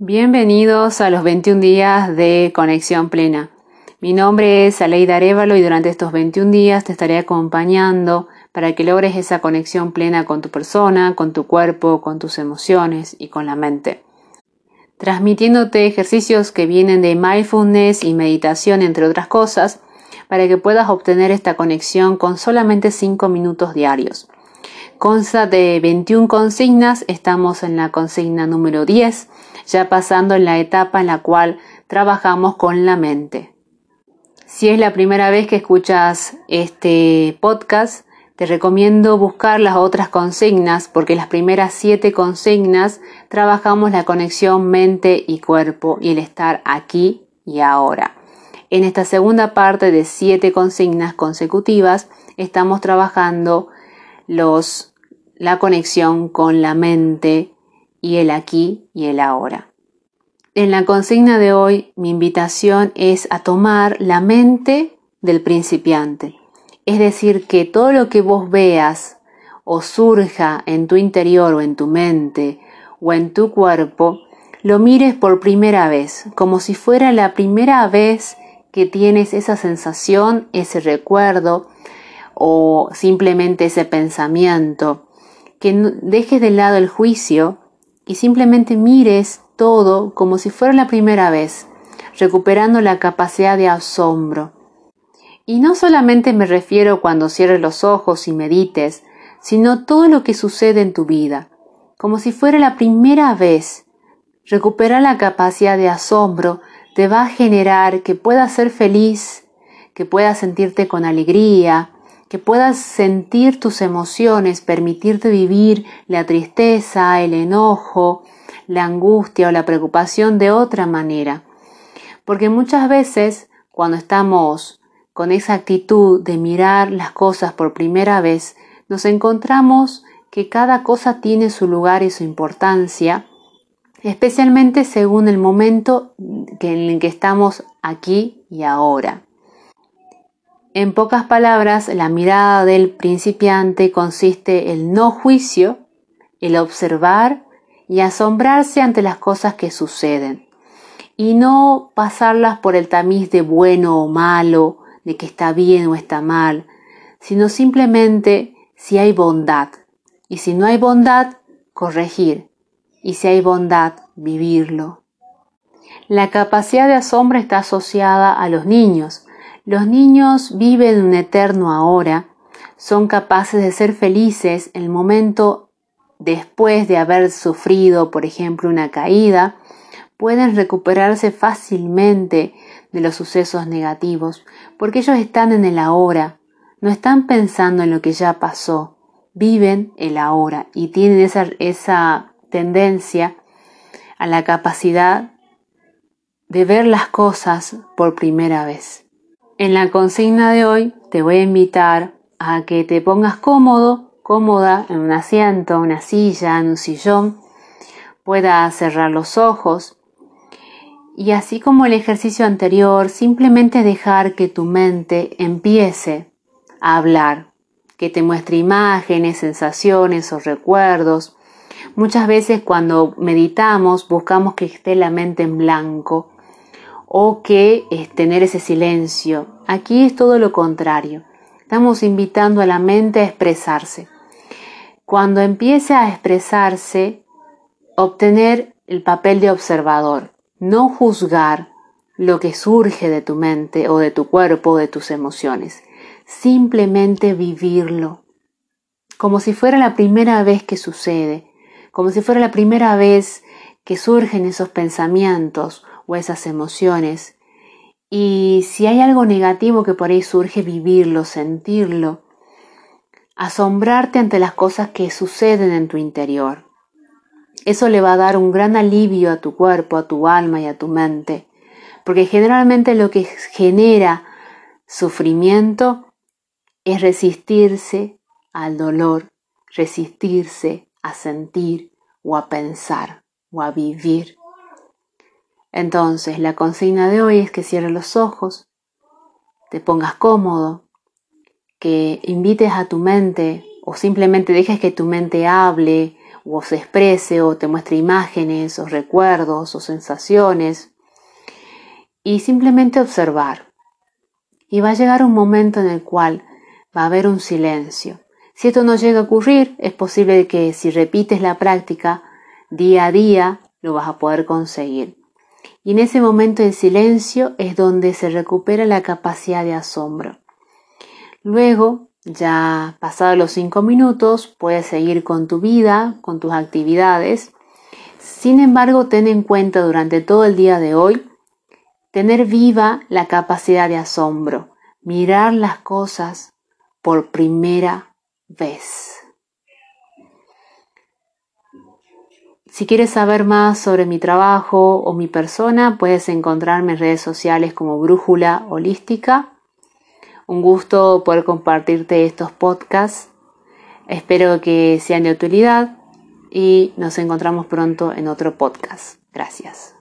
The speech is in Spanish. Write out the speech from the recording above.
Bienvenidos a los 21 días de Conexión Plena. Mi nombre es Aleida Arevalo y durante estos 21 días te estaré acompañando para que logres esa conexión plena con tu persona, con tu cuerpo, con tus emociones y con la mente. Transmitiéndote ejercicios que vienen de mindfulness y meditación, entre otras cosas, para que puedas obtener esta conexión con solamente 5 minutos diarios. Consta de 21 consignas, estamos en la consigna número 10 ya pasando en la etapa en la cual trabajamos con la mente. Si es la primera vez que escuchas este podcast, te recomiendo buscar las otras consignas porque las primeras siete consignas trabajamos la conexión mente y cuerpo y el estar aquí y ahora. En esta segunda parte de siete consignas consecutivas estamos trabajando los, la conexión con la mente y el aquí y el ahora. En la consigna de hoy mi invitación es a tomar la mente del principiante. Es decir, que todo lo que vos veas o surja en tu interior o en tu mente o en tu cuerpo, lo mires por primera vez, como si fuera la primera vez que tienes esa sensación, ese recuerdo o simplemente ese pensamiento, que dejes de lado el juicio y simplemente mires todo como si fuera la primera vez, recuperando la capacidad de asombro. Y no solamente me refiero cuando cierres los ojos y medites, sino todo lo que sucede en tu vida, como si fuera la primera vez. Recuperar la capacidad de asombro te va a generar que puedas ser feliz, que puedas sentirte con alegría, que puedas sentir tus emociones, permitirte vivir la tristeza, el enojo, la angustia o la preocupación de otra manera. Porque muchas veces cuando estamos con esa actitud de mirar las cosas por primera vez, nos encontramos que cada cosa tiene su lugar y su importancia, especialmente según el momento en el que estamos aquí y ahora. En pocas palabras, la mirada del principiante consiste en no juicio, el observar y asombrarse ante las cosas que suceden, y no pasarlas por el tamiz de bueno o malo, de que está bien o está mal, sino simplemente si hay bondad, y si no hay bondad, corregir, y si hay bondad, vivirlo. La capacidad de asombro está asociada a los niños, los niños viven un eterno ahora, son capaces de ser felices el momento después de haber sufrido, por ejemplo, una caída, pueden recuperarse fácilmente de los sucesos negativos, porque ellos están en el ahora, no están pensando en lo que ya pasó, viven el ahora y tienen esa, esa tendencia a la capacidad de ver las cosas por primera vez. En la consigna de hoy te voy a invitar a que te pongas cómodo, cómoda en un asiento, una silla, en un sillón, puedas cerrar los ojos y así como el ejercicio anterior, simplemente dejar que tu mente empiece a hablar, que te muestre imágenes, sensaciones o recuerdos. Muchas veces cuando meditamos buscamos que esté la mente en blanco o que es tener ese silencio. Aquí es todo lo contrario. Estamos invitando a la mente a expresarse. Cuando empiece a expresarse, obtener el papel de observador, no juzgar lo que surge de tu mente o de tu cuerpo o de tus emociones, simplemente vivirlo, como si fuera la primera vez que sucede, como si fuera la primera vez que surgen esos pensamientos o esas emociones. Y si hay algo negativo que por ahí surge, vivirlo, sentirlo, asombrarte ante las cosas que suceden en tu interior. Eso le va a dar un gran alivio a tu cuerpo, a tu alma y a tu mente, porque generalmente lo que genera sufrimiento es resistirse al dolor, resistirse a sentir o a pensar o a vivir. Entonces, la consigna de hoy es que cierres los ojos, te pongas cómodo, que invites a tu mente o simplemente dejes que tu mente hable o se exprese o te muestre imágenes o recuerdos o sensaciones y simplemente observar. Y va a llegar un momento en el cual va a haber un silencio. Si esto no llega a ocurrir, es posible que si repites la práctica día a día, lo vas a poder conseguir. Y en ese momento de silencio es donde se recupera la capacidad de asombro. Luego, ya pasados los cinco minutos, puedes seguir con tu vida, con tus actividades. Sin embargo, ten en cuenta durante todo el día de hoy tener viva la capacidad de asombro, mirar las cosas por primera vez. Si quieres saber más sobre mi trabajo o mi persona, puedes encontrarme en redes sociales como Brújula Holística. Un gusto poder compartirte estos podcasts. Espero que sean de utilidad y nos encontramos pronto en otro podcast. Gracias.